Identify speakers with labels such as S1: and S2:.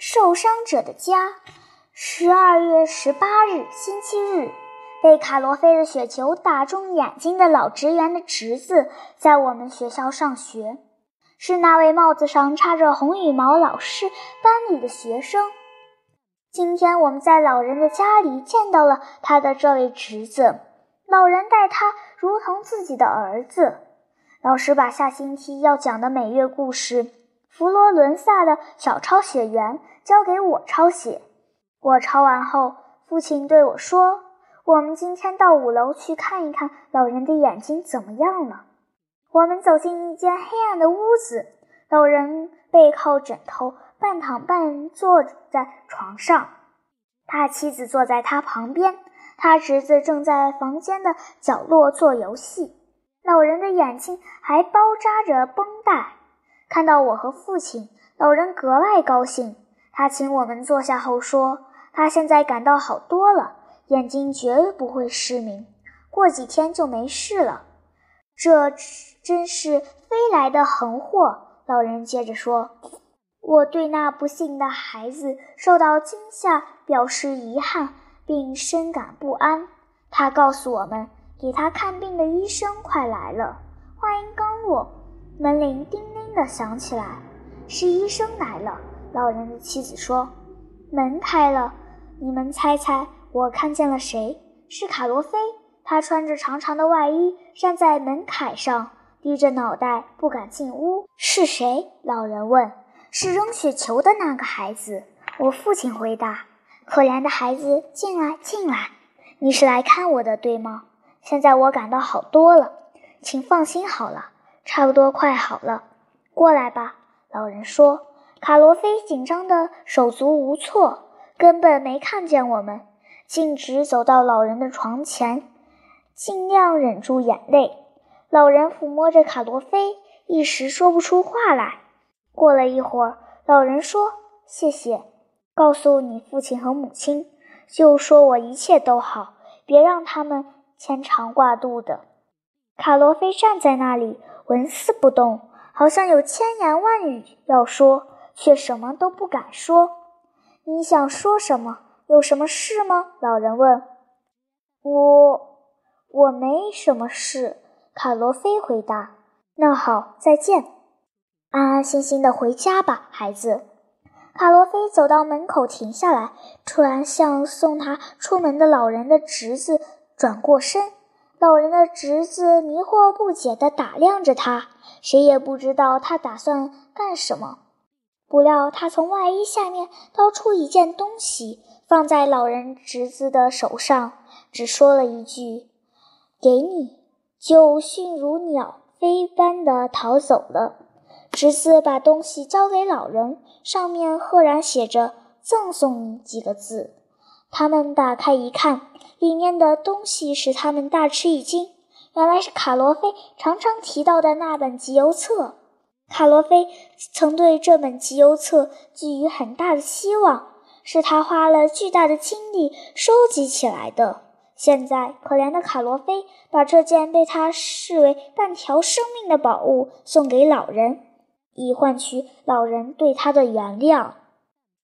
S1: 受伤者的家。十二月十八日，星期日，被卡罗菲的雪球打中眼睛的老职员的侄子在我们学校上学，是那位帽子上插着红羽毛老师班里的学生。今天我们在老人的家里见到了他的这位侄子，老人待他如同自己的儿子。老师把下星期要讲的每月故事《佛罗伦萨的小抄写员》交给我抄写。我抄完后，父亲对我说：“我们今天到五楼去看一看老人的眼睛怎么样了。”我们走进一间黑暗的屋子，老人背靠枕头，半躺半坐在床上，他妻子坐在他旁边，他侄子正在房间的角落做游戏。老人的眼睛还包扎着绷带。看到我和父亲，老人格外高兴。他请我们坐下后说：“他现在感到好多了，眼睛绝不会失明，过几天就没事了。”这真是飞来的横祸。老人接着说：“我对那不幸的孩子受到惊吓表示遗憾，并深感不安。”他告诉我们。给他看病的医生快来了。话音刚落，门铃叮铃的响起来，是医生来了。老人的妻子说：“门开了，你们猜猜，我看见了谁？是卡罗菲。他穿着长长的外衣，站在门槛上，低着脑袋，不敢进屋。是谁？”老人问。“是扔雪球的那个孩子。”我父亲回答。“可怜的孩子，进来，进来。你是来看我的，对吗？”现在我感到好多了，请放心好了，差不多快好了。过来吧，老人说。卡罗菲紧张的手足无措，根本没看见我们，径直走到老人的床前，尽量忍住眼泪。老人抚摸着卡罗菲，一时说不出话来。过了一会儿，老人说：“谢谢，告诉你父亲和母亲，就说我一切都好，别让他们。”牵肠挂肚的，卡罗菲站在那里纹丝不动，好像有千言万语要说，却什么都不敢说。你想说什么？有什么事吗？老人问。我我没什么事。卡罗菲回答。那好，再见，安安心心的回家吧，孩子。卡罗菲走到门口停下来，突然向送他出门的老人的侄子。转过身，老人的侄子迷惑不解地打量着他，谁也不知道他打算干什么。不料他从外衣下面掏出一件东西，放在老人侄子的手上，只说了一句：“给你。”就迅如鸟飞般地逃走了。侄子把东西交给老人，上面赫然写着“赠送你”几个字。他们打开一看。里面的东西使他们大吃一惊，原来是卡罗菲常常提到的那本集邮册。卡罗菲曾对这本集邮册寄予很大的希望，是他花了巨大的精力收集起来的。现在，可怜的卡罗菲把这件被他视为半条生命的宝物送给老人，以换取老人对他的原谅。